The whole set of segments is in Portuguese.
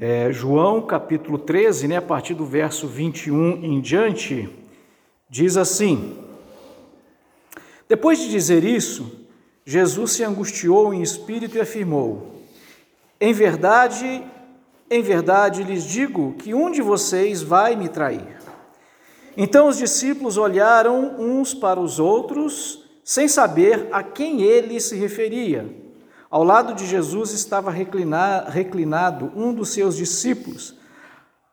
É, João capítulo 13, né, a partir do verso 21 em diante, diz assim: Depois de dizer isso, Jesus se angustiou em espírito e afirmou: Em verdade, em verdade lhes digo que um de vocês vai me trair. Então os discípulos olharam uns para os outros, sem saber a quem ele se referia. Ao lado de Jesus estava reclinado um dos seus discípulos,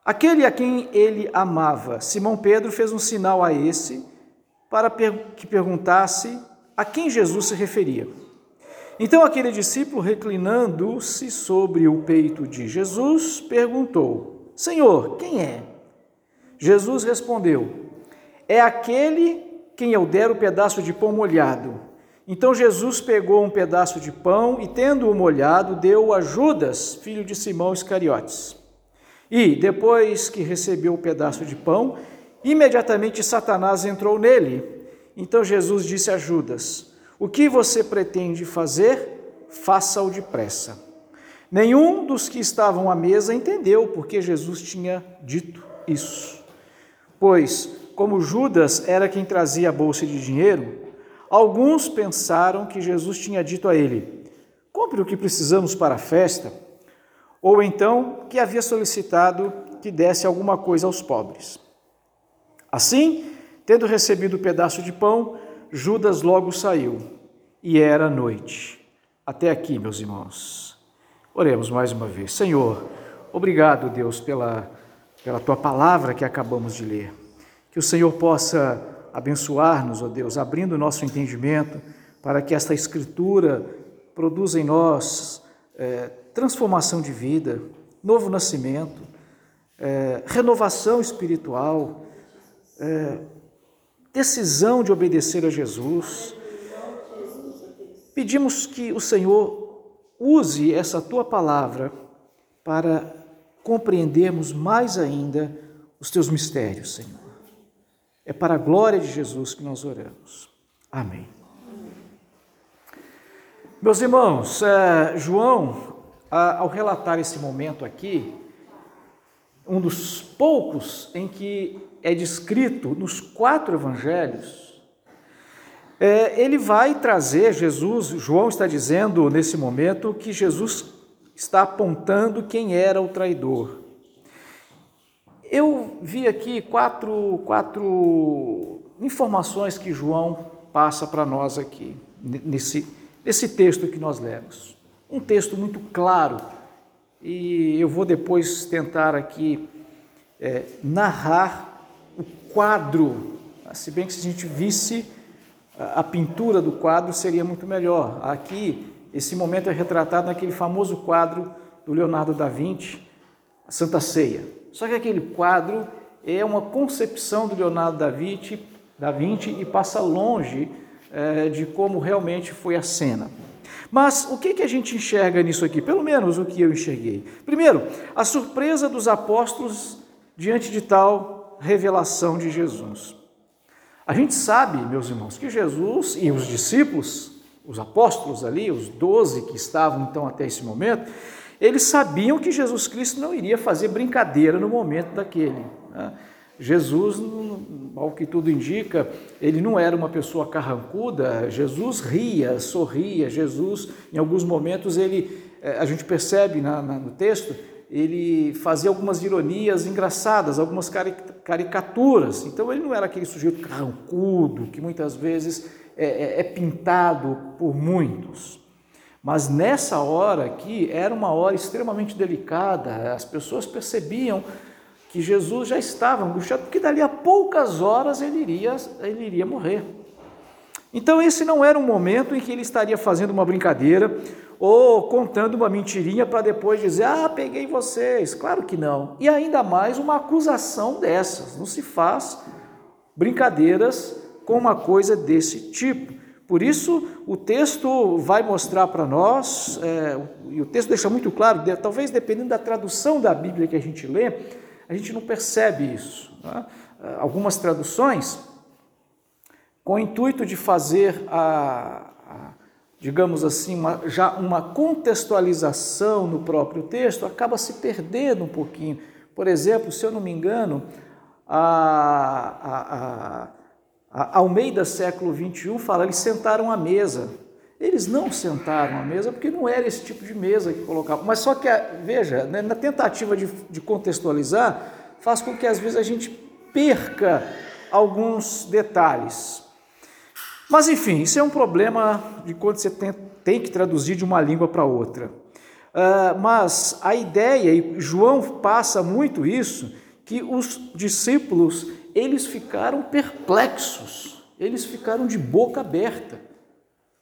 aquele a quem ele amava. Simão Pedro fez um sinal a esse para que perguntasse a quem Jesus se referia. Então aquele discípulo, reclinando-se sobre o peito de Jesus, perguntou: Senhor, quem é? Jesus respondeu: É aquele quem eu der o pedaço de pão molhado. Então Jesus pegou um pedaço de pão e, tendo-o molhado, deu a Judas, filho de Simão Iscariotes. E, depois que recebeu o pedaço de pão, imediatamente Satanás entrou nele. Então Jesus disse a Judas: O que você pretende fazer? Faça-o depressa. Nenhum dos que estavam à mesa entendeu porque Jesus tinha dito isso. Pois, como Judas era quem trazia a bolsa de dinheiro, Alguns pensaram que Jesus tinha dito a ele: compre o que precisamos para a festa, ou então que havia solicitado que desse alguma coisa aos pobres. Assim, tendo recebido o pedaço de pão, Judas logo saiu, e era noite. Até aqui, meus irmãos. Oremos mais uma vez. Senhor, obrigado, Deus, pela, pela tua palavra que acabamos de ler. Que o Senhor possa abençoar-nos, ó Deus, abrindo o nosso entendimento para que esta Escritura produza em nós é, transformação de vida, novo nascimento, é, renovação espiritual, é, decisão de obedecer a Jesus. Pedimos que o Senhor use essa tua palavra para compreendermos mais ainda os teus mistérios, Senhor. É para a glória de Jesus que nós oramos. Amém. Meus irmãos, é, João, ao relatar esse momento aqui, um dos poucos em que é descrito nos quatro evangelhos, é, ele vai trazer Jesus, João está dizendo nesse momento que Jesus está apontando quem era o traidor. Eu vi aqui quatro, quatro informações que João passa para nós aqui, nesse, nesse texto que nós lemos. Um texto muito claro, e eu vou depois tentar aqui é, narrar o quadro, se bem que se a gente visse a pintura do quadro seria muito melhor. Aqui, esse momento é retratado naquele famoso quadro do Leonardo da Vinci, a Santa Ceia. Só que aquele quadro é uma concepção do Leonardo da Vinci, da Vinci e passa longe é, de como realmente foi a cena. Mas o que, que a gente enxerga nisso aqui? Pelo menos o que eu enxerguei. Primeiro, a surpresa dos apóstolos diante de tal revelação de Jesus. A gente sabe, meus irmãos, que Jesus e os discípulos, os apóstolos ali, os doze que estavam então até esse momento, eles sabiam que Jesus Cristo não iria fazer brincadeira no momento daquele. Né? Jesus, ao que tudo indica, ele não era uma pessoa carrancuda, Jesus ria, sorria, Jesus, em alguns momentos, ele, eh, a gente percebe na, na, no texto, ele fazia algumas ironias engraçadas, algumas caricaturas. Então ele não era aquele sujeito carrancudo que muitas vezes é, é, é pintado por muitos. Mas nessa hora aqui era uma hora extremamente delicada, as pessoas percebiam que Jesus já estava angustiado, porque dali a poucas horas ele iria, ele iria morrer. Então, esse não era um momento em que ele estaria fazendo uma brincadeira ou contando uma mentirinha para depois dizer: Ah, peguei vocês. Claro que não. E ainda mais uma acusação dessas. Não se faz brincadeiras com uma coisa desse tipo. Por isso, o texto vai mostrar para nós, é, e o texto deixa muito claro, talvez dependendo da tradução da Bíblia que a gente lê, a gente não percebe isso. Tá? Algumas traduções, com o intuito de fazer a, a, digamos assim, uma, já uma contextualização no próprio texto, acaba se perdendo um pouquinho. Por exemplo, se eu não me engano, a, a, a, Almeida século 21 fala, eles sentaram à mesa. Eles não sentaram à mesa porque não era esse tipo de mesa que colocavam. Mas só que, veja, né, na tentativa de, de contextualizar, faz com que às vezes a gente perca alguns detalhes. Mas enfim, isso é um problema de quando você tem, tem que traduzir de uma língua para outra. Uh, mas a ideia, e João passa muito isso, que os discípulos eles ficaram perplexos, eles ficaram de boca aberta.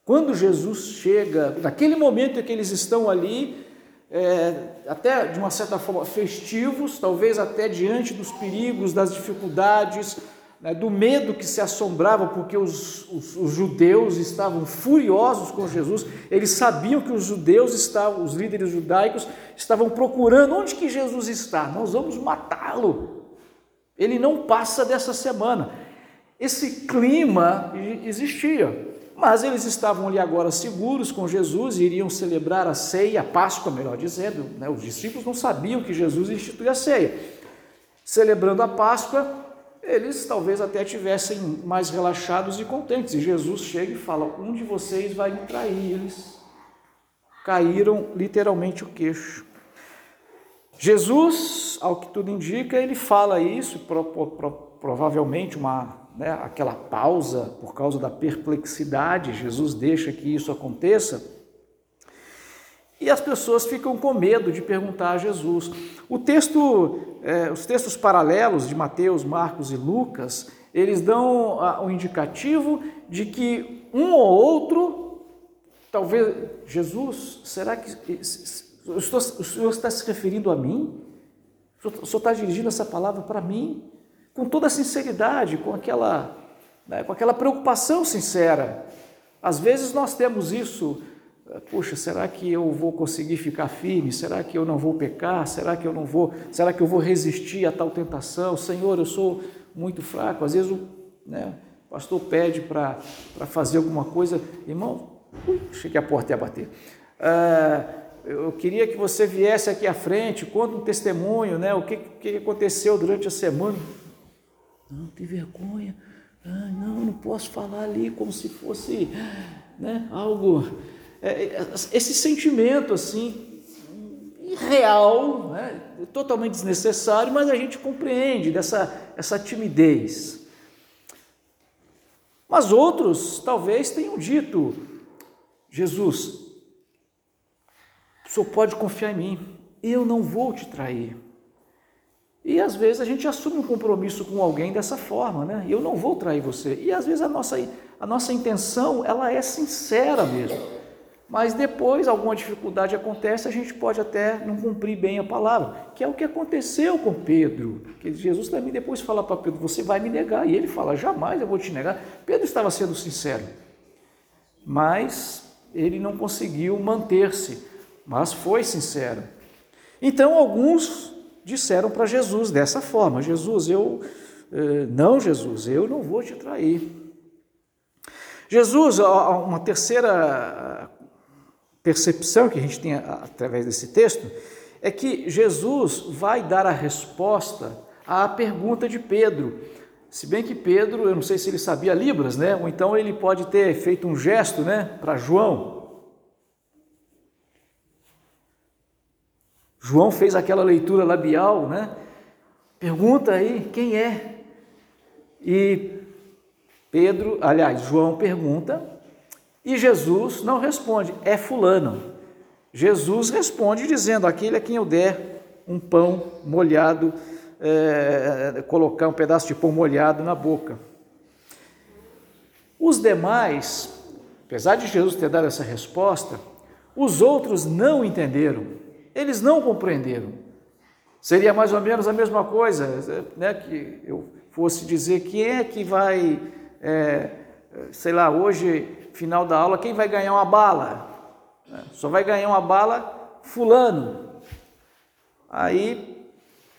Quando Jesus chega, naquele momento em que eles estão ali, é, até de uma certa forma festivos, talvez até diante dos perigos, das dificuldades, né, do medo que se assombrava, porque os, os, os, judeus estavam furiosos com Jesus, eles sabiam que os judeus estavam, os líderes judaicos, estavam procurando onde que Jesus está, nós vamos matá-lo. Ele não passa dessa semana. Esse clima existia, mas eles estavam ali agora seguros com Jesus e iriam celebrar a ceia, a Páscoa, melhor dizendo. Né? Os discípulos não sabiam que Jesus instituía a ceia. Celebrando a Páscoa, eles talvez até tivessem mais relaxados e contentes. E Jesus chega e fala: Um de vocês vai me trair. Eles caíram literalmente o queixo. Jesus, ao que tudo indica, ele fala isso, pro, pro, provavelmente uma, né, aquela pausa por causa da perplexidade. Jesus deixa que isso aconteça. E as pessoas ficam com medo de perguntar a Jesus. O texto, é, os textos paralelos de Mateus, Marcos e Lucas, eles dão o um indicativo de que um ou outro, talvez, Jesus, será que o senhor está se referindo a mim? O senhor está dirigindo essa palavra para mim? Com toda a sinceridade, com aquela, né, com aquela preocupação sincera. Às vezes nós temos isso Puxa, será que eu vou conseguir ficar firme? Será que eu não vou pecar? Será que eu não vou? Será que eu vou resistir a tal tentação? Senhor, eu sou muito fraco. Às vezes o, né, o pastor pede para fazer alguma coisa, irmão, achei que a porta ia bater. Ah, eu queria que você viesse aqui à frente, conta um testemunho, né? O que, que aconteceu durante a semana? Não, tem vergonha. Ah, não, não posso falar ali como se fosse né, algo é, é, esse sentimento assim irreal, né? totalmente desnecessário, mas a gente compreende dessa essa timidez. Mas outros talvez tenham dito: Jesus, senhor pode confiar em mim, eu não vou te trair. E às vezes a gente assume um compromisso com alguém dessa forma, né? Eu não vou trair você. E às vezes a nossa, a nossa intenção ela é sincera mesmo. Mas depois alguma dificuldade acontece, a gente pode até não cumprir bem a palavra, que é o que aconteceu com Pedro. Que Jesus também depois fala para Pedro: Você vai me negar. E ele fala: Jamais eu vou te negar. Pedro estava sendo sincero, mas ele não conseguiu manter-se, mas foi sincero. Então alguns disseram para Jesus dessa forma: Jesus, eu. Eh, não, Jesus, eu não vou te trair. Jesus, uma terceira percepção que a gente tem através desse texto é que Jesus vai dar a resposta à pergunta de Pedro. Se bem que Pedro, eu não sei se ele sabia Libras, né? Ou então ele pode ter feito um gesto, né, para João. João fez aquela leitura labial, né? Pergunta aí quem é. E Pedro, aliás, João pergunta e Jesus não responde, é fulano. Jesus responde dizendo: aquele a quem eu der um pão molhado, é, colocar um pedaço de pão molhado na boca. Os demais, apesar de Jesus ter dado essa resposta, os outros não entenderam, eles não compreenderam. Seria mais ou menos a mesma coisa, né, que eu fosse dizer quem é que vai, é, sei lá, hoje final da aula, quem vai ganhar uma bala? É, só vai ganhar uma bala fulano. Aí,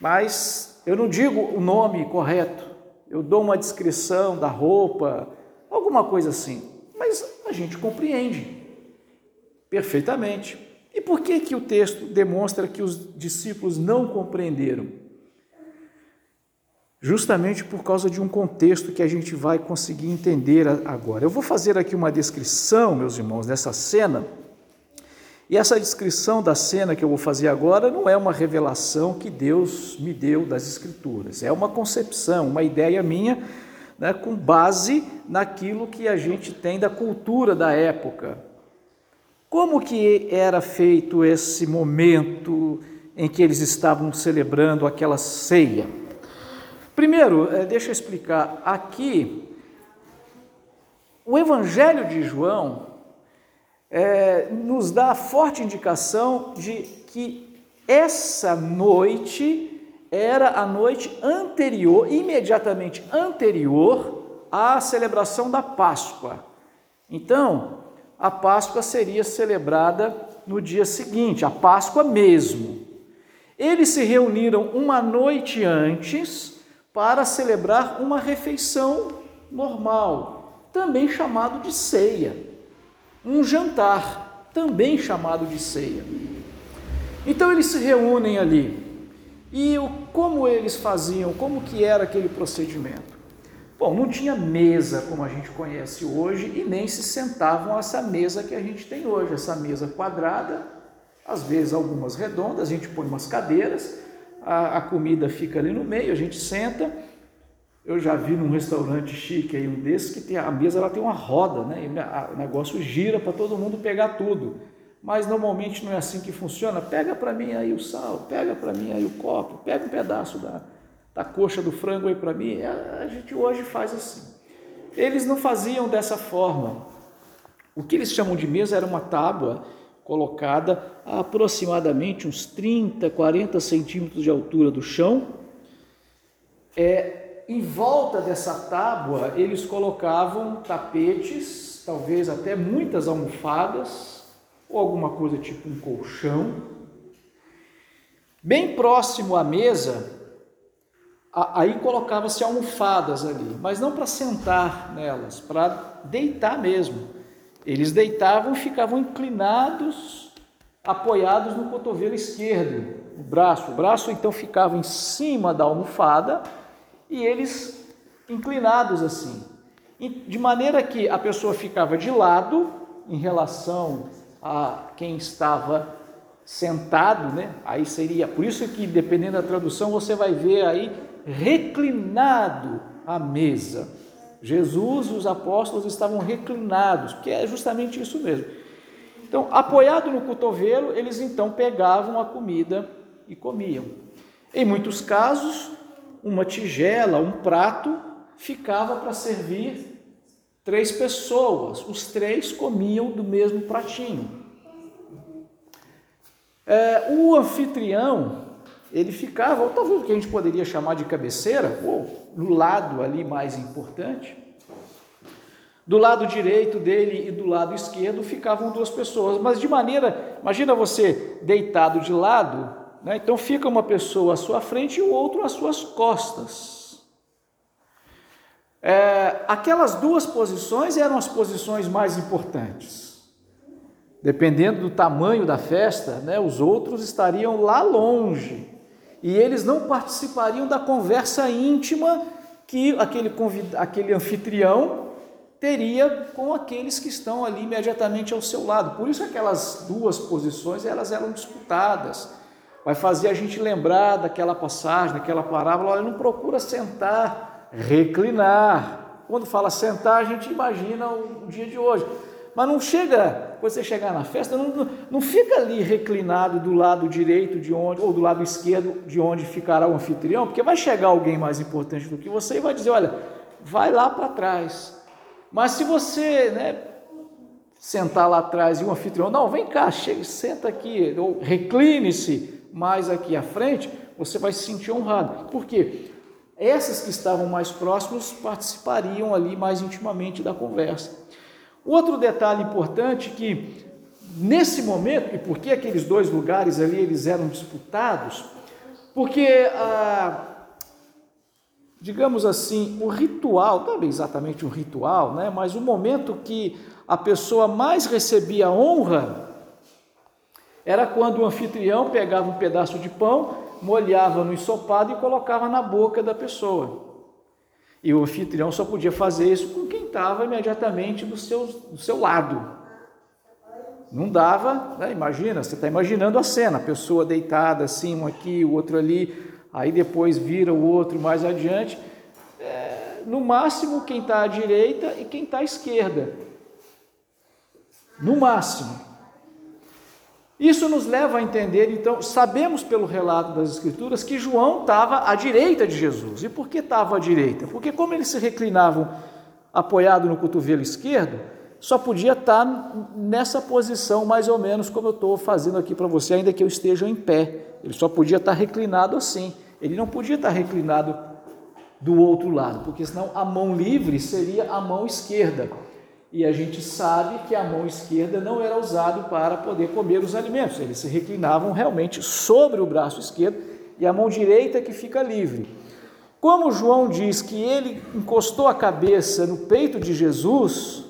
mas eu não digo o nome correto, eu dou uma descrição da roupa, alguma coisa assim. Mas a gente compreende. Perfeitamente. E por que, que o texto demonstra que os discípulos não compreenderam? Justamente por causa de um contexto que a gente vai conseguir entender agora. Eu vou fazer aqui uma descrição, meus irmãos, dessa cena. E essa descrição da cena que eu vou fazer agora não é uma revelação que Deus me deu das Escrituras, é uma concepção, uma ideia minha, né, com base naquilo que a gente tem da cultura da época. Como que era feito esse momento em que eles estavam celebrando aquela ceia? Primeiro, eh, deixa eu explicar, aqui, o Evangelho de João é, nos dá a forte indicação de que essa noite era a noite anterior, imediatamente anterior à celebração da Páscoa. Então, a Páscoa seria celebrada no dia seguinte, a Páscoa mesmo. Eles se reuniram uma noite antes para celebrar uma refeição normal, também chamado de ceia. Um jantar, também chamado de ceia. Então eles se reúnem ali. E como eles faziam, como que era aquele procedimento? Bom, não tinha mesa como a gente conhece hoje e nem se sentavam a essa mesa que a gente tem hoje, essa mesa quadrada, às vezes algumas redondas, a gente põe umas cadeiras, a, a comida fica ali no meio, a gente senta. Eu já vi num restaurante chique aí um desses que tem a mesa ela tem uma roda, né? E o negócio gira para todo mundo pegar tudo. Mas normalmente não é assim que funciona. Pega para mim aí o sal, pega para mim aí o copo, pega um pedaço da, da coxa do frango aí para mim. A gente hoje faz assim. Eles não faziam dessa forma. O que eles chamam de mesa era uma tábua colocada a aproximadamente uns 30, 40 centímetros de altura do chão. É, em volta dessa tábua, eles colocavam tapetes, talvez até muitas almofadas, ou alguma coisa tipo um colchão. Bem próximo à mesa, Aí colocava-se almofadas ali, mas não para sentar nelas, para deitar mesmo. Eles deitavam e ficavam inclinados, apoiados no cotovelo esquerdo, o braço. O braço então ficava em cima da almofada e eles inclinados assim. De maneira que a pessoa ficava de lado em relação a quem estava sentado, né? Aí seria, por isso que dependendo da tradução você vai ver aí reclinado à mesa. Jesus e os apóstolos estavam reclinados, que é justamente isso mesmo. Então, apoiado no cotovelo, eles então pegavam a comida e comiam. Em muitos casos, uma tigela, um prato, ficava para servir três pessoas. Os três comiam do mesmo pratinho. É, o anfitrião, ele ficava, ou talvez o que a gente poderia chamar de cabeceira, ou no lado ali mais importante. Do lado direito dele e do lado esquerdo ficavam duas pessoas, mas de maneira, imagina você deitado de lado, né? então fica uma pessoa à sua frente e o outro às suas costas. É, aquelas duas posições eram as posições mais importantes. Dependendo do tamanho da festa, né, os outros estariam lá longe e eles não participariam da conversa íntima que aquele, convid... aquele anfitrião teria com aqueles que estão ali imediatamente ao seu lado. Por isso aquelas duas posições elas eram disputadas. Vai fazer a gente lembrar daquela passagem, daquela parábola, olha, não procura sentar, reclinar. Quando fala sentar, a gente imagina o dia de hoje. Mas não chega, quando você chegar na festa, não, não, fica ali reclinado do lado direito de onde, ou do lado esquerdo de onde ficará o anfitrião, porque vai chegar alguém mais importante do que você e vai dizer, olha, vai lá para trás. Mas se você né, sentar lá atrás e o anfitrião, não, vem cá, chega, senta aqui, ou recline-se mais aqui à frente, você vai se sentir honrado. Por quê? Essas que estavam mais próximos participariam ali mais intimamente da conversa. Outro detalhe importante que nesse momento, e por que aqueles dois lugares ali eles eram disputados? Porque, ah, digamos assim, o ritual, não é exatamente um ritual, né, mas o momento que a pessoa mais recebia honra era quando o anfitrião pegava um pedaço de pão, molhava no ensopado e colocava na boca da pessoa. E o anfitrião só podia fazer isso com quem estava imediatamente do seu, do seu lado. Não dava, né? imagina, você está imaginando a cena, a pessoa deitada assim, um aqui, o outro ali, aí depois vira o outro mais adiante. É, no máximo, quem está à direita e quem está à esquerda. No máximo. Isso nos leva a entender, então, sabemos pelo relato das Escrituras que João estava à direita de Jesus. E por que estava à direita? Porque, como eles se reclinavam apoiado no cotovelo esquerdo, só podia estar nessa posição, mais ou menos como eu estou fazendo aqui para você, ainda que eu esteja em pé. Ele só podia estar reclinado assim. Ele não podia estar reclinado do outro lado, porque senão a mão livre seria a mão esquerda e a gente sabe que a mão esquerda não era usada para poder comer os alimentos, eles se reclinavam realmente sobre o braço esquerdo e a mão direita que fica livre. Como João diz que ele encostou a cabeça no peito de Jesus,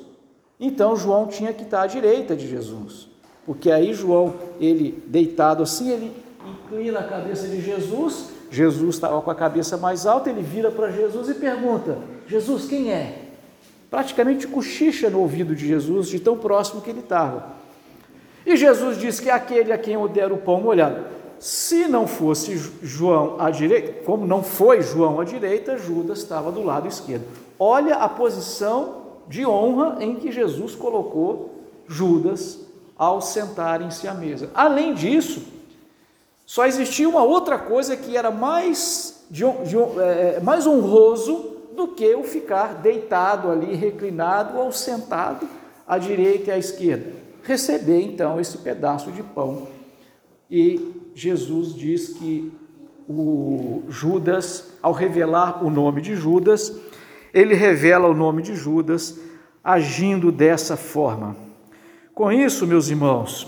então João tinha que estar à direita de Jesus, porque aí João, ele deitado assim, ele inclina a cabeça de Jesus, Jesus estava com a cabeça mais alta, ele vira para Jesus e pergunta: Jesus, quem é? praticamente cochicha no ouvido de Jesus, de tão próximo que ele estava. E Jesus diz que é aquele a quem eu der o pão molhado. Se não fosse João à direita, como não foi João à direita, Judas estava do lado esquerdo. Olha a posição de honra em que Jesus colocou Judas ao sentarem-se à mesa. Além disso, só existia uma outra coisa que era mais, de, de, é, mais honroso do que o ficar deitado ali, reclinado ou sentado à direita e à esquerda. Receber então esse pedaço de pão. E Jesus diz que o Judas, ao revelar o nome de Judas, ele revela o nome de Judas agindo dessa forma. Com isso, meus irmãos,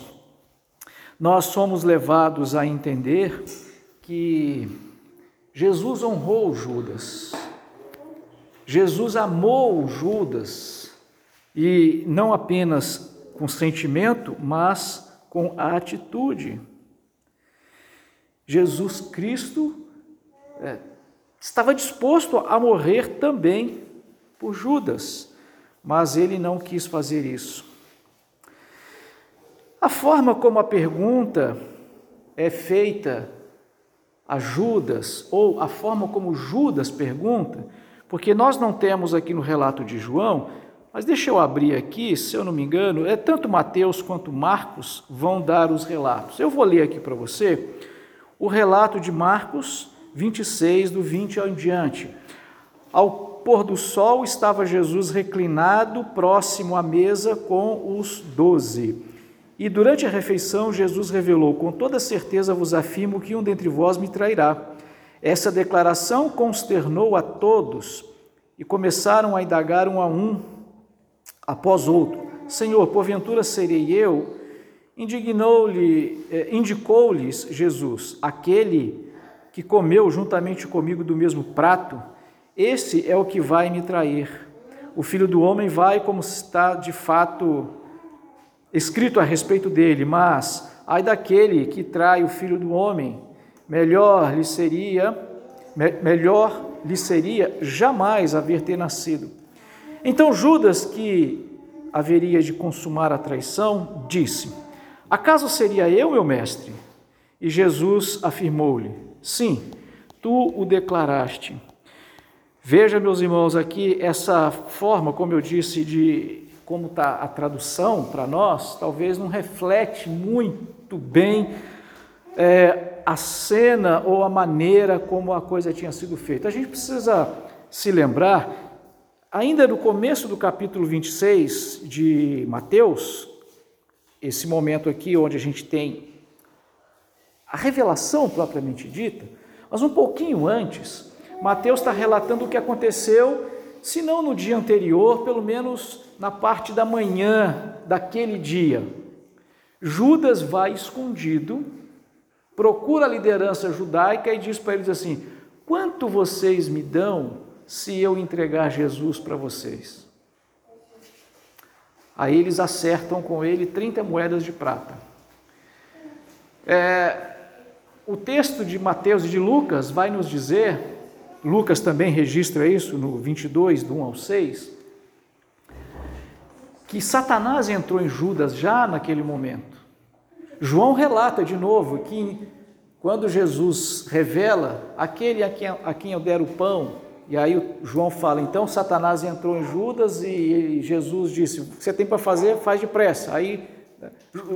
nós somos levados a entender que Jesus honrou Judas. Jesus amou Judas e não apenas com sentimento, mas com a atitude. Jesus Cristo é, estava disposto a morrer também por Judas, mas ele não quis fazer isso. A forma como a pergunta é feita a Judas, ou a forma como Judas pergunta, porque nós não temos aqui no relato de João, mas deixa eu abrir aqui, se eu não me engano, é tanto Mateus quanto Marcos vão dar os relatos. Eu vou ler aqui para você o relato de Marcos 26, do 20 ao em diante. Ao pôr do sol estava Jesus reclinado próximo à mesa com os doze. E durante a refeição, Jesus revelou: Com toda certeza vos afirmo que um dentre vós me trairá. Essa declaração consternou a todos e começaram a indagar um a um, após outro: Senhor, porventura serei eu? Indignou-lhe, eh, indicou-lhes Jesus, aquele que comeu juntamente comigo do mesmo prato, esse é o que vai me trair. O filho do homem vai como está de fato escrito a respeito dele, mas ai daquele que trai o filho do homem melhor lhe seria me, melhor lhe seria jamais haver ter nascido. Então Judas, que haveria de consumar a traição, disse: Acaso seria eu, meu mestre? E Jesus afirmou-lhe: Sim, tu o declaraste. Veja, meus irmãos, aqui essa forma, como eu disse, de como está a tradução para nós, talvez não reflete muito bem é, a cena ou a maneira como a coisa tinha sido feita. A gente precisa se lembrar, ainda no começo do capítulo 26 de Mateus, esse momento aqui onde a gente tem a revelação propriamente dita, mas um pouquinho antes, Mateus está relatando o que aconteceu, se não no dia anterior, pelo menos na parte da manhã daquele dia. Judas vai escondido procura a liderança judaica e diz para eles assim: quanto vocês me dão se eu entregar Jesus para vocês? Aí eles acertam com ele 30 moedas de prata. É, o texto de Mateus e de Lucas vai nos dizer, Lucas também registra isso no 22, do 1 ao 6, que Satanás entrou em Judas já naquele momento. João relata de novo que quando Jesus revela aquele a quem, a quem eu der o pão, e aí João fala, então Satanás entrou em Judas e Jesus disse, o que você tem para fazer, faz depressa. Aí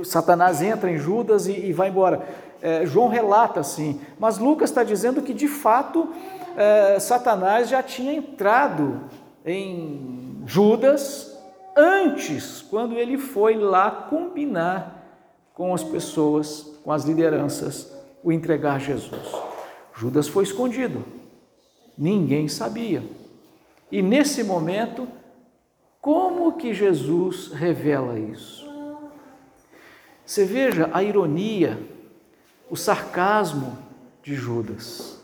Satanás entra em Judas e, e vai embora. É, João relata assim, mas Lucas está dizendo que de fato é, Satanás já tinha entrado em Judas antes, quando ele foi lá combinar com as pessoas, com as lideranças, o entregar Jesus. Judas foi escondido, ninguém sabia. E nesse momento, como que Jesus revela isso? Você veja a ironia, o sarcasmo de Judas.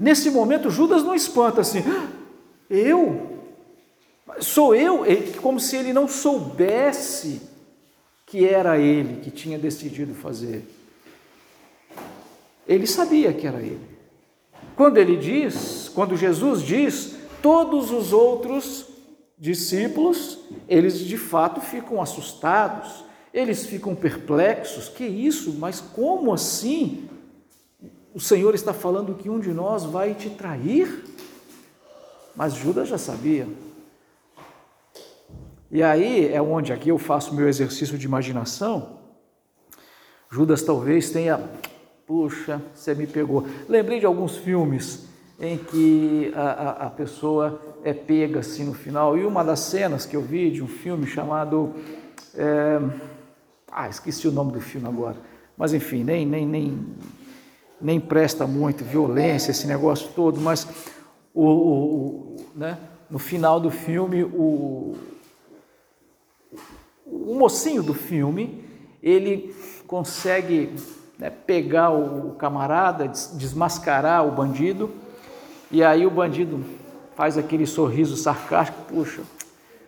Nesse momento, Judas não espanta assim, ah, eu? Sou eu? Como se ele não soubesse que era ele que tinha decidido fazer. Ele sabia que era ele. Quando ele diz, quando Jesus diz, todos os outros discípulos, eles de fato ficam assustados, eles ficam perplexos: que isso? Mas como assim? O Senhor está falando que um de nós vai te trair? Mas Judas já sabia. E aí é onde aqui eu faço meu exercício de imaginação. Judas talvez tenha, puxa, você me pegou. Lembrei de alguns filmes em que a, a, a pessoa é pega assim no final. E uma das cenas que eu vi de um filme chamado. É, ah, esqueci o nome do filme agora. Mas enfim, nem, nem, nem, nem presta muito violência, esse negócio todo, mas o, o, o né, no final do filme, o, o mocinho do filme, ele consegue né, pegar o camarada, desmascarar o bandido, e aí o bandido faz aquele sorriso sarcástico, puxa,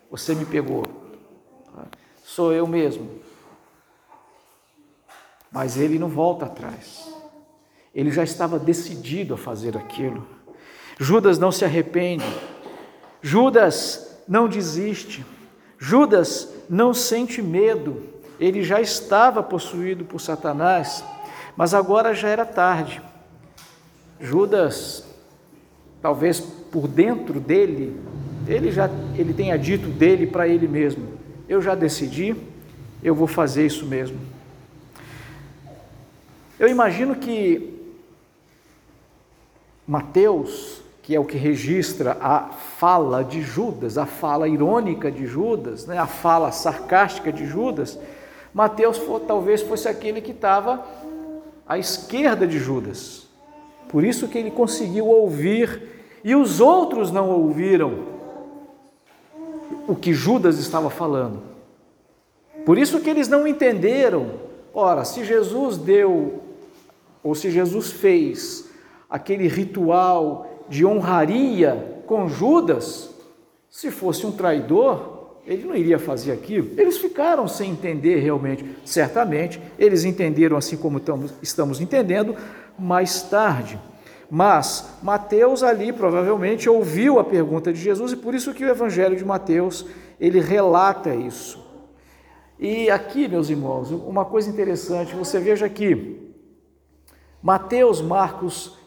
você me pegou, sou eu mesmo. Mas ele não volta atrás. Ele já estava decidido a fazer aquilo. Judas não se arrepende. Judas não desiste. Judas não sente medo. Ele já estava possuído por Satanás, mas agora já era tarde. Judas, talvez por dentro dele, ele já ele tenha dito dele para ele mesmo: eu já decidi, eu vou fazer isso mesmo. Eu imagino que Mateus, que é o que registra a fala de Judas, a fala irônica de Judas, né, a fala sarcástica de Judas, Mateus talvez fosse aquele que estava à esquerda de Judas. Por isso que ele conseguiu ouvir e os outros não ouviram o que Judas estava falando. Por isso que eles não entenderam. Ora, se Jesus deu ou se Jesus fez aquele ritual de honraria com Judas, se fosse um traidor, ele não iria fazer aquilo. Eles ficaram sem entender realmente. Certamente, eles entenderam assim como estamos entendendo mais tarde. Mas Mateus ali provavelmente ouviu a pergunta de Jesus e por isso que o evangelho de Mateus, ele relata isso. E aqui, meus irmãos, uma coisa interessante, você veja aqui, Mateus, Marcos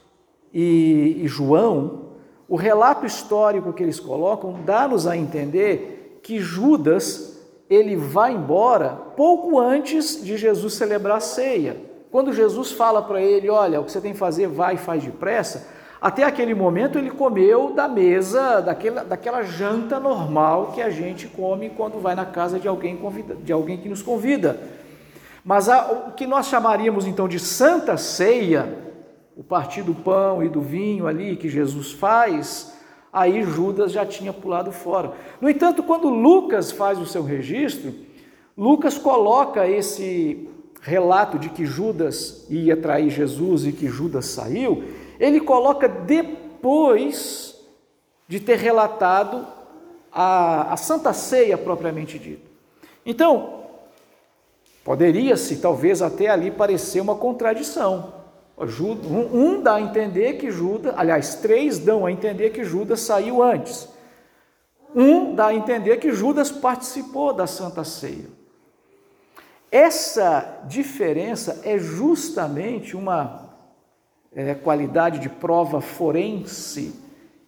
e, e João, o relato histórico que eles colocam dá-nos a entender que Judas ele vai embora pouco antes de Jesus celebrar a ceia. Quando Jesus fala para ele, olha, o que você tem que fazer, vai e faz depressa, até aquele momento ele comeu da mesa, daquela, daquela janta normal que a gente come quando vai na casa de alguém, convida, de alguém que nos convida. Mas a, o que nós chamaríamos então de santa ceia, o partir do pão e do vinho ali que Jesus faz, aí Judas já tinha pulado fora. No entanto, quando Lucas faz o seu registro, Lucas coloca esse relato de que Judas ia trair Jesus e que Judas saiu, ele coloca depois de ter relatado a, a Santa Ceia propriamente dita. Então, Poderia-se talvez até ali parecer uma contradição. Um dá a entender que Judas, aliás, três dão a entender que Judas saiu antes. Um dá a entender que Judas participou da Santa Ceia. Essa diferença é justamente uma é, qualidade de prova forense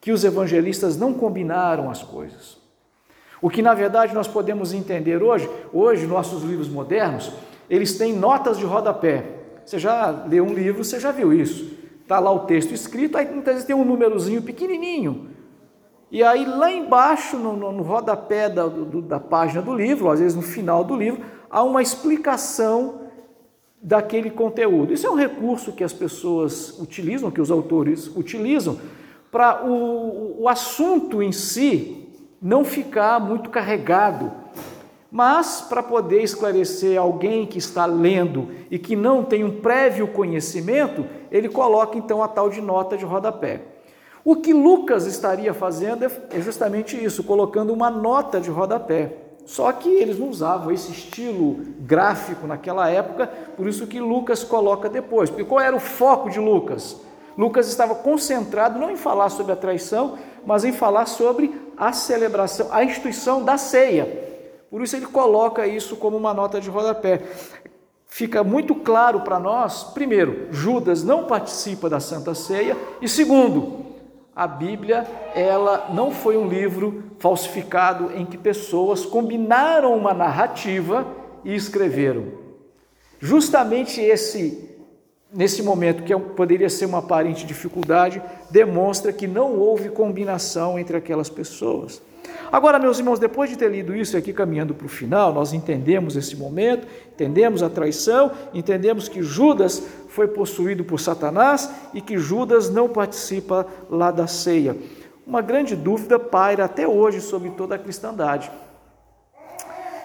que os evangelistas não combinaram as coisas. O que na verdade nós podemos entender hoje, hoje nossos livros modernos, eles têm notas de rodapé. Você já leu um livro, você já viu isso. Está lá o texto escrito, aí muitas vezes tem um númerozinho pequenininho. E aí lá embaixo, no, no, no rodapé da, do, da página do livro, às vezes no final do livro, há uma explicação daquele conteúdo. Isso é um recurso que as pessoas utilizam, que os autores utilizam, para o, o assunto em si não ficar muito carregado, mas para poder esclarecer alguém que está lendo e que não tem um prévio conhecimento, ele coloca então a tal de nota de rodapé. O que Lucas estaria fazendo é justamente isso, colocando uma nota de rodapé. Só que eles não usavam esse estilo gráfico naquela época, por isso que Lucas coloca depois. Porque qual era o foco de Lucas? Lucas estava concentrado não em falar sobre a traição, mas em falar sobre a celebração, a instituição da ceia. Por isso ele coloca isso como uma nota de rodapé. Fica muito claro para nós, primeiro, Judas não participa da Santa Ceia, e segundo, a Bíblia, ela não foi um livro falsificado em que pessoas combinaram uma narrativa e escreveram. Justamente esse nesse momento, que é poderia ser uma aparente dificuldade, demonstra que não houve combinação entre aquelas pessoas. Agora, meus irmãos, depois de ter lido isso aqui caminhando para o final, nós entendemos esse momento, entendemos a traição, entendemos que Judas foi possuído por Satanás e que Judas não participa lá da ceia. Uma grande dúvida paira até hoje sobre toda a cristandade.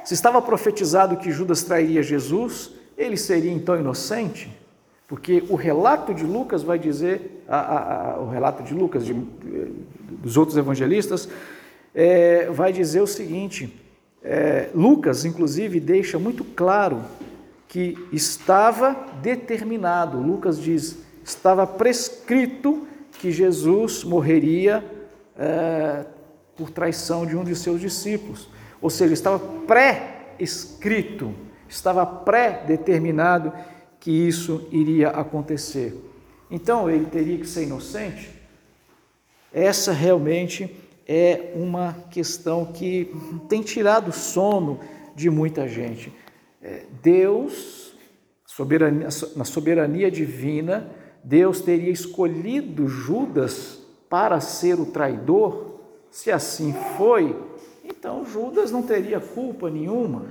Se estava profetizado que Judas trairia Jesus, ele seria então inocente? Porque o relato de Lucas vai dizer, a, a, a, o relato de Lucas, de, dos outros evangelistas, é, vai dizer o seguinte: é, Lucas, inclusive, deixa muito claro que estava determinado, Lucas diz, estava prescrito que Jesus morreria é, por traição de um de seus discípulos. Ou seja, estava pré-escrito, estava pré-determinado que isso iria acontecer. Então ele teria que ser inocente? Essa realmente é uma questão que tem tirado o sono de muita gente. É, Deus, soberania, na soberania divina, Deus teria escolhido Judas para ser o traidor? Se assim foi, então Judas não teria culpa nenhuma,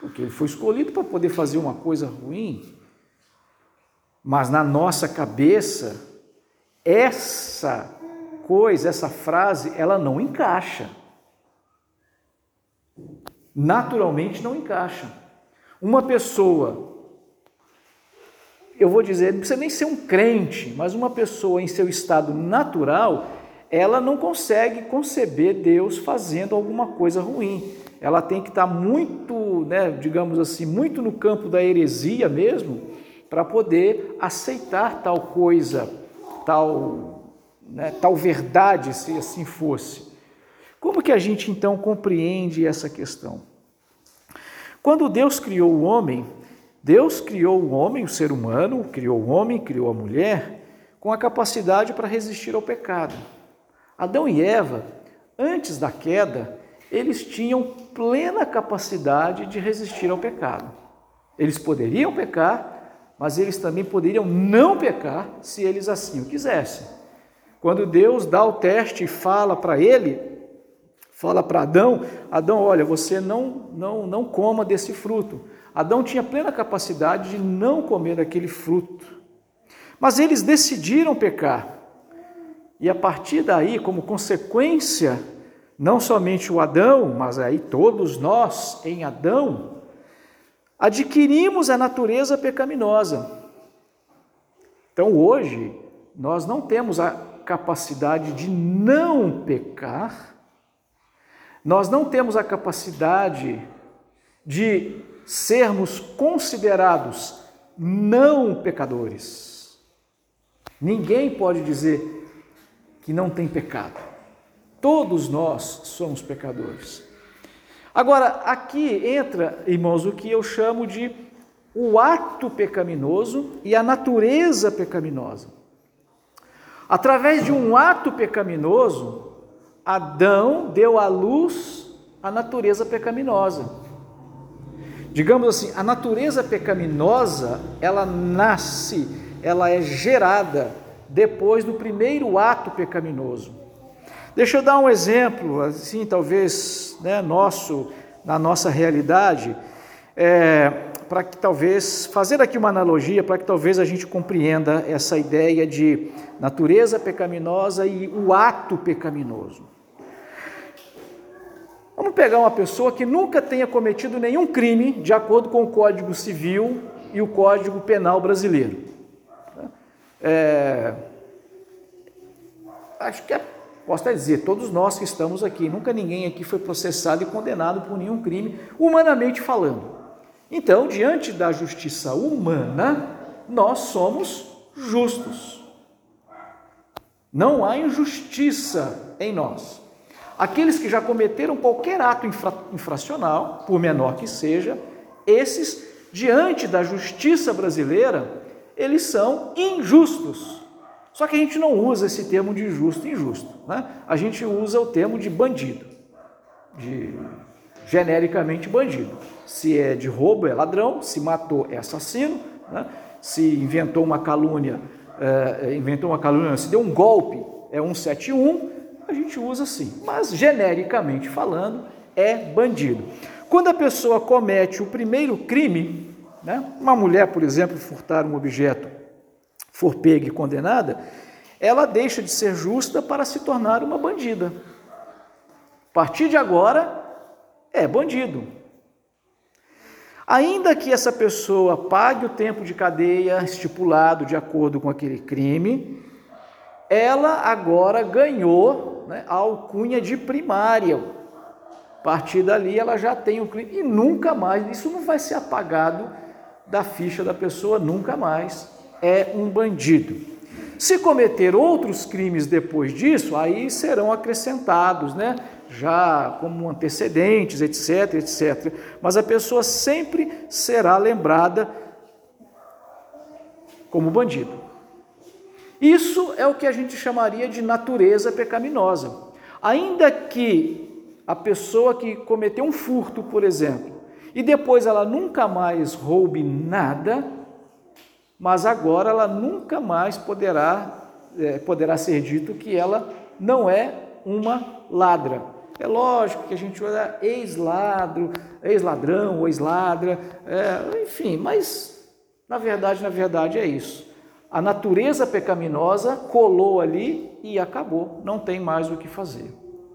porque ele foi escolhido para poder fazer uma coisa ruim. Mas na nossa cabeça, essa coisa, essa frase, ela não encaixa. Naturalmente não encaixa. Uma pessoa, eu vou dizer, não precisa nem ser um crente, mas uma pessoa em seu estado natural, ela não consegue conceber Deus fazendo alguma coisa ruim. Ela tem que estar muito, né, digamos assim, muito no campo da heresia mesmo, para poder aceitar tal coisa, tal, né, tal verdade, se assim fosse. Como que a gente então compreende essa questão? Quando Deus criou o homem, Deus criou o homem, o ser humano, criou o homem, criou a mulher, com a capacidade para resistir ao pecado. Adão e Eva, antes da queda, eles tinham plena capacidade de resistir ao pecado. Eles poderiam pecar, mas eles também poderiam não pecar se eles assim o quisessem. Quando Deus dá o teste e fala para ele, fala para Adão, Adão, olha, você não, não, não coma desse fruto. Adão tinha plena capacidade de não comer daquele fruto. Mas eles decidiram pecar. E a partir daí, como consequência, não somente o Adão, mas aí todos nós em Adão, adquirimos a natureza pecaminosa. Então hoje, nós não temos a capacidade de não pecar, nós não temos a capacidade de sermos considerados não pecadores. Ninguém pode dizer que não tem pecado. Todos nós somos pecadores. Agora, aqui entra, irmãos, o que eu chamo de o ato pecaminoso e a natureza pecaminosa. Através de um ato pecaminoso, Adão deu à luz a natureza pecaminosa. Digamos assim, a natureza pecaminosa, ela nasce, ela é gerada depois do primeiro ato pecaminoso. Deixa eu dar um exemplo, assim, talvez, né, nosso, na nossa realidade, é, para que talvez, fazer aqui uma analogia, para que talvez a gente compreenda essa ideia de natureza pecaminosa e o ato pecaminoso. Vamos pegar uma pessoa que nunca tenha cometido nenhum crime de acordo com o Código Civil e o Código Penal brasileiro. É, acho que é, posso até dizer, todos nós que estamos aqui, nunca ninguém aqui foi processado e condenado por nenhum crime, humanamente falando. Então, diante da justiça humana, nós somos justos. Não há injustiça em nós. Aqueles que já cometeram qualquer ato infra, infracional, por menor que seja, esses, diante da justiça brasileira, eles são injustos. Só que a gente não usa esse termo de justo e injusto, né? a gente usa o termo de bandido, de genericamente bandido. Se é de roubo, é ladrão, se matou, é assassino, né? se inventou uma calúnia, é, inventou uma calúnia, se deu um golpe, é 171, a gente usa assim, mas genericamente falando, é bandido. Quando a pessoa comete o primeiro crime, né, uma mulher, por exemplo, furtar um objeto, for pega e condenada, ela deixa de ser justa para se tornar uma bandida. A partir de agora, é bandido. Ainda que essa pessoa pague o tempo de cadeia estipulado de acordo com aquele crime, ela agora ganhou né, a alcunha de primária. A partir dali ela já tem o crime e nunca mais, isso não vai ser apagado da ficha da pessoa, nunca mais. É um bandido. Se cometer outros crimes depois disso, aí serão acrescentados, né? Já como antecedentes, etc, etc. Mas a pessoa sempre será lembrada como bandido. Isso é o que a gente chamaria de natureza pecaminosa. Ainda que a pessoa que cometeu um furto, por exemplo, e depois ela nunca mais roube nada, mas agora ela nunca mais poderá, é, poderá ser dito que ela não é uma ladra. É lógico que a gente usa ex-ladro, ex-ladrão ex-ladra, é, enfim, mas na verdade, na verdade é isso. A natureza pecaminosa colou ali e acabou, não tem mais o que fazer.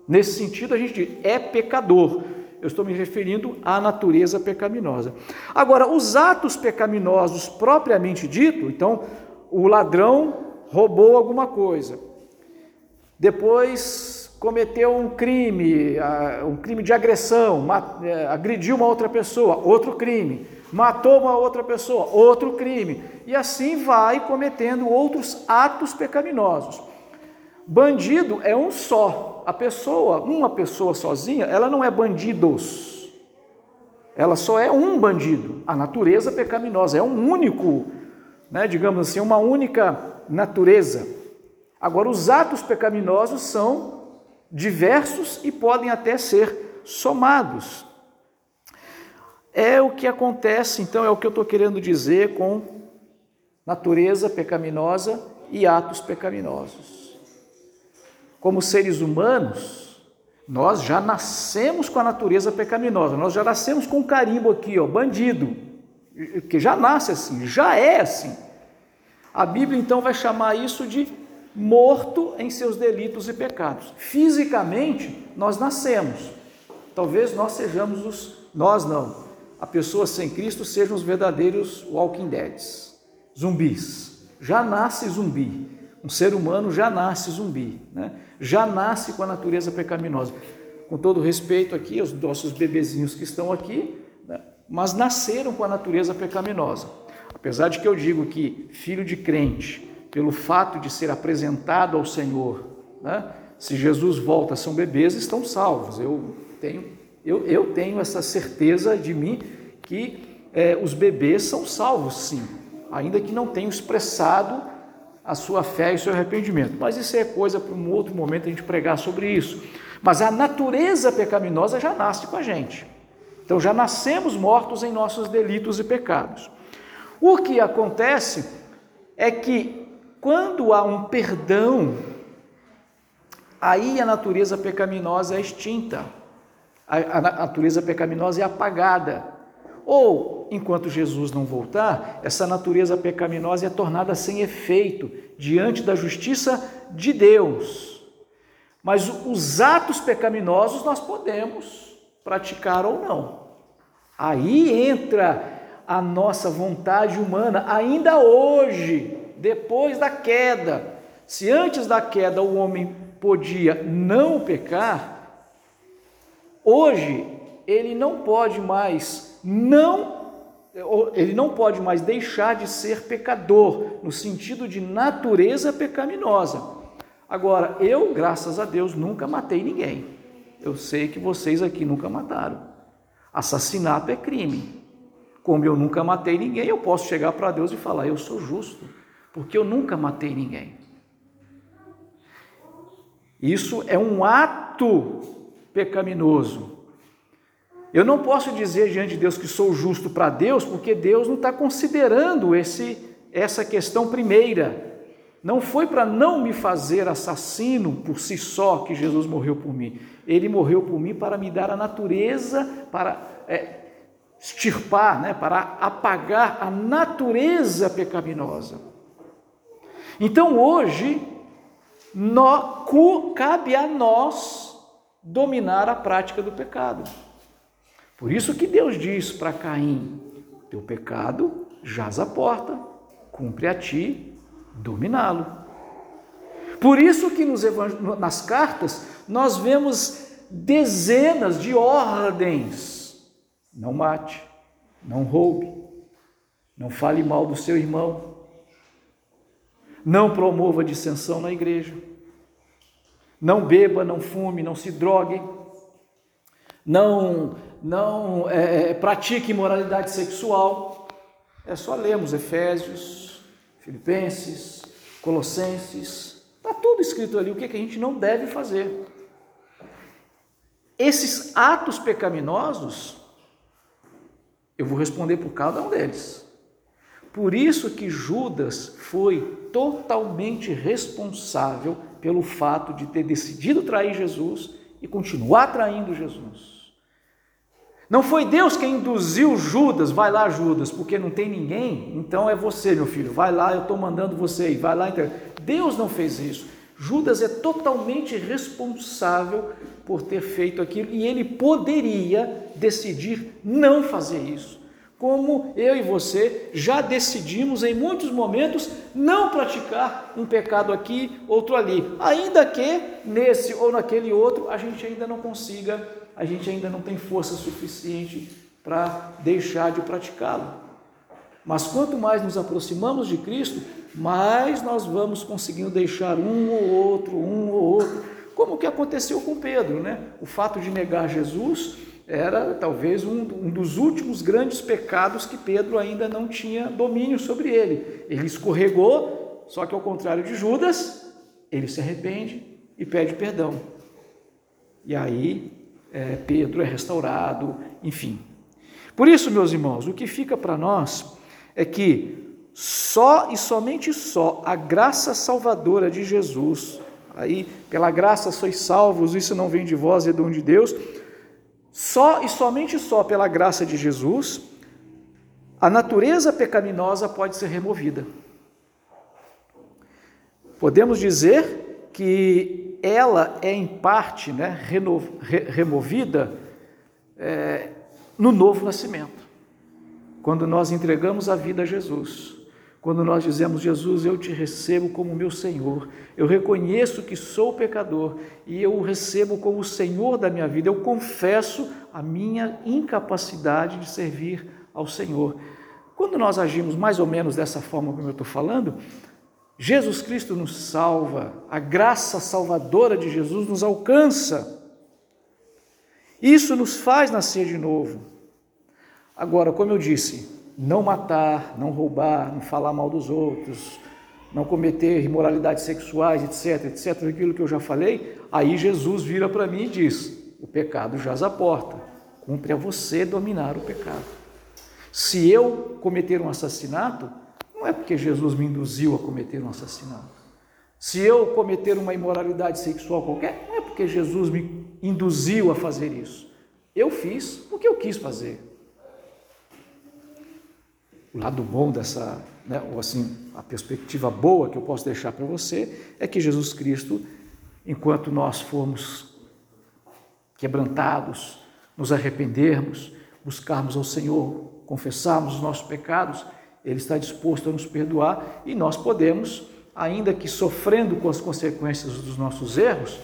Nesse sentido, a gente diz, é pecador. Eu estou me referindo à natureza pecaminosa. Agora, os atos pecaminosos propriamente dito, então, o ladrão roubou alguma coisa, depois cometeu um crime, um crime de agressão, é, agrediu uma outra pessoa, outro crime matou uma outra pessoa, outro crime, e assim vai cometendo outros atos pecaminosos. Bandido é um só. A pessoa, uma pessoa sozinha, ela não é bandidos. Ela só é um bandido. A natureza pecaminosa é um único, né, digamos assim, uma única natureza. Agora, os atos pecaminosos são diversos e podem até ser somados. É o que acontece, então, é o que eu estou querendo dizer com natureza pecaminosa e atos pecaminosos. Como seres humanos, nós já nascemos com a natureza pecaminosa, nós já nascemos com um carimbo aqui, ó, bandido, que já nasce assim, já é assim. A Bíblia então vai chamar isso de morto em seus delitos e pecados. Fisicamente, nós nascemos. Talvez nós sejamos os, nós não, a pessoa sem Cristo sejam os verdadeiros walking deads, zumbis. Já nasce zumbi. Um ser humano já nasce zumbi, né? Já nasce com a natureza pecaminosa. Com todo respeito aqui aos nossos bebezinhos que estão aqui, né? mas nasceram com a natureza pecaminosa. Apesar de que eu digo que filho de crente, pelo fato de ser apresentado ao Senhor, né, se Jesus volta, são bebês, estão salvos. Eu tenho, eu, eu tenho essa certeza de mim que é, os bebês são salvos, sim, ainda que não tenham expressado a sua fé e o seu arrependimento. Mas isso é coisa para um outro momento a gente pregar sobre isso. Mas a natureza pecaminosa já nasce com a gente. Então já nascemos mortos em nossos delitos e pecados. O que acontece é que quando há um perdão, aí a natureza pecaminosa é extinta, a, natureza pecaminosa é apagada. Ou, enquanto Jesus não voltar, essa natureza pecaminosa é tornada sem efeito diante da justiça de Deus. Mas os atos pecaminosos nós podemos praticar ou não. Aí entra a nossa vontade humana, ainda hoje, depois da queda. Se antes da queda o homem podia não pecar, hoje ele não pode mais não ele não pode mais deixar de ser pecador no sentido de natureza pecaminosa. Agora, eu, graças a Deus, nunca matei ninguém. Eu sei que vocês aqui nunca mataram. Assassinato é crime. Como eu nunca matei ninguém, eu posso chegar para Deus e falar: Eu sou justo, porque eu nunca matei ninguém. Isso é um ato pecaminoso. Eu não posso dizer diante de Deus que sou justo para Deus, porque Deus não está considerando esse, essa questão primeira. Não foi para não me fazer assassino por si só que Jesus morreu por mim. Ele morreu por mim para me dar a natureza, para é, extirpar, né, para apagar a natureza pecaminosa. Então hoje, no, cabe a nós dominar a prática do pecado. Por isso que Deus diz para Caim: teu pecado jaz a porta, cumpre a ti dominá-lo. Por isso que nos, nas cartas nós vemos dezenas de ordens: não mate, não roube, não fale mal do seu irmão, não promova dissensão na igreja, não beba, não fume, não se drogue, não, não é, é pratique imoralidade sexual. É só lermos Efésios, Filipenses, Colossenses, está tudo escrito ali o que, é que a gente não deve fazer. Esses atos pecaminosos, eu vou responder por cada um deles. Por isso que Judas foi totalmente responsável pelo fato de ter decidido trair Jesus e continuar traindo Jesus. Não foi Deus quem induziu Judas, vai lá, Judas, porque não tem ninguém, então é você, meu filho, vai lá, eu estou mandando você, vai lá. Deus não fez isso. Judas é totalmente responsável por ter feito aquilo e ele poderia decidir não fazer isso. Como eu e você já decidimos em muitos momentos não praticar um pecado aqui, outro ali, ainda que nesse ou naquele outro a gente ainda não consiga a gente ainda não tem força suficiente para deixar de praticá-lo. Mas quanto mais nos aproximamos de Cristo, mais nós vamos conseguindo deixar um ou outro, um ou outro, como o que aconteceu com Pedro, né? O fato de negar Jesus era talvez um, um, dos últimos grandes pecados que Pedro ainda não tinha domínio sobre ele. Ele escorregou, só que ao contrário de Judas, ele se arrepende e pede perdão. E aí é, Pedro é restaurado, enfim. Por isso, meus irmãos, o que fica para nós é que só e somente só a graça salvadora de Jesus, aí pela graça sois salvos, isso não vem de vós, é dom de Deus, só e somente só pela graça de Jesus, a natureza pecaminosa pode ser removida. Podemos dizer que ela é em parte né, removida é, no novo nascimento, quando nós entregamos a vida a Jesus. Quando nós dizemos, Jesus, eu te recebo como meu Senhor, eu reconheço que sou pecador e eu o recebo como o Senhor da minha vida, eu confesso a minha incapacidade de servir ao Senhor. Quando nós agimos mais ou menos dessa forma como eu estou falando, Jesus Cristo nos salva, a graça salvadora de Jesus nos alcança. Isso nos faz nascer de novo. Agora, como eu disse, não matar, não roubar, não falar mal dos outros, não cometer imoralidades sexuais, etc, etc, aquilo que eu já falei, aí Jesus vira para mim e diz: o pecado jaz à porta, cumpre a você dominar o pecado. Se eu cometer um assassinato, não é porque Jesus me induziu a cometer um assassinato. Se eu cometer uma imoralidade sexual qualquer, não é porque Jesus me induziu a fazer isso. Eu fiz porque eu quis fazer o lado bom dessa, né, ou assim, a perspectiva boa que eu posso deixar para você é que Jesus Cristo, enquanto nós formos quebrantados, nos arrependermos, buscarmos ao Senhor, confessarmos os nossos pecados, Ele está disposto a nos perdoar e nós podemos, ainda que sofrendo com as consequências dos nossos erros,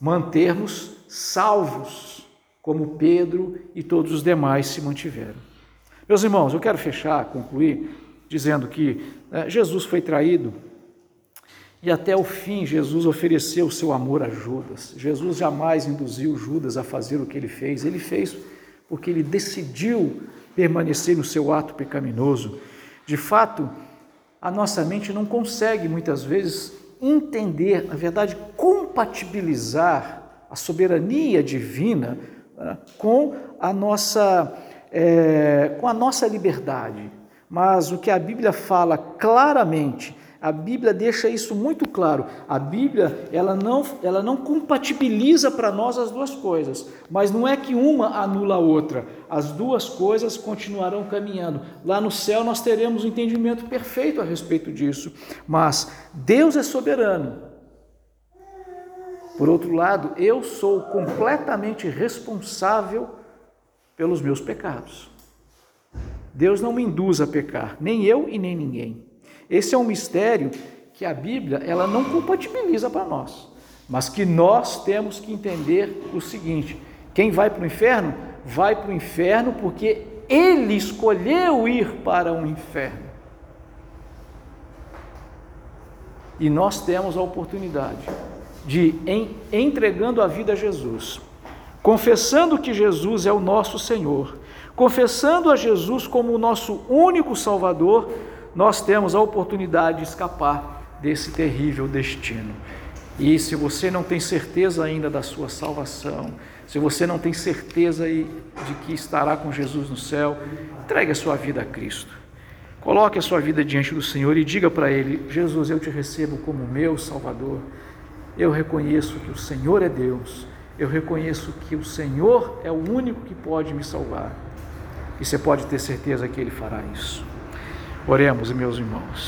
mantermos salvos, como Pedro e todos os demais se mantiveram. Meus irmãos, eu quero fechar, concluir, dizendo que né, Jesus foi traído e até o fim Jesus ofereceu o seu amor a Judas. Jesus jamais induziu Judas a fazer o que ele fez. Ele fez porque ele decidiu permanecer no seu ato pecaminoso. De fato, a nossa mente não consegue muitas vezes entender, na verdade, compatibilizar a soberania divina né, com a nossa é, com a nossa liberdade. Mas o que a Bíblia fala claramente, a Bíblia deixa isso muito claro. A Bíblia ela não, ela não compatibiliza para nós as duas coisas, mas não é que uma anula a outra. As duas coisas continuarão caminhando. Lá no céu nós teremos um entendimento perfeito a respeito disso. Mas Deus é soberano. Por outro lado, eu sou completamente responsável pelos meus pecados. Deus não me induz a pecar, nem eu e nem ninguém. Esse é um mistério que a Bíblia ela não compatibiliza para nós, mas que nós temos que entender o seguinte: quem vai para o inferno, vai para o inferno porque ele escolheu ir para o inferno. E nós temos a oportunidade de, em, entregando a vida a Jesus, confessando que Jesus é o nosso Senhor, confessando a Jesus como o nosso único Salvador, nós temos a oportunidade de escapar desse terrível destino. E se você não tem certeza ainda da sua salvação, se você não tem certeza de que estará com Jesus no céu, entregue a sua vida a Cristo. Coloque a sua vida diante do Senhor e diga para Ele: Jesus, eu te recebo como meu Salvador. Eu reconheço que o Senhor é Deus eu reconheço que o Senhor é o único que pode me salvar. E você pode ter certeza que Ele fará isso. Oremos, meus irmãos.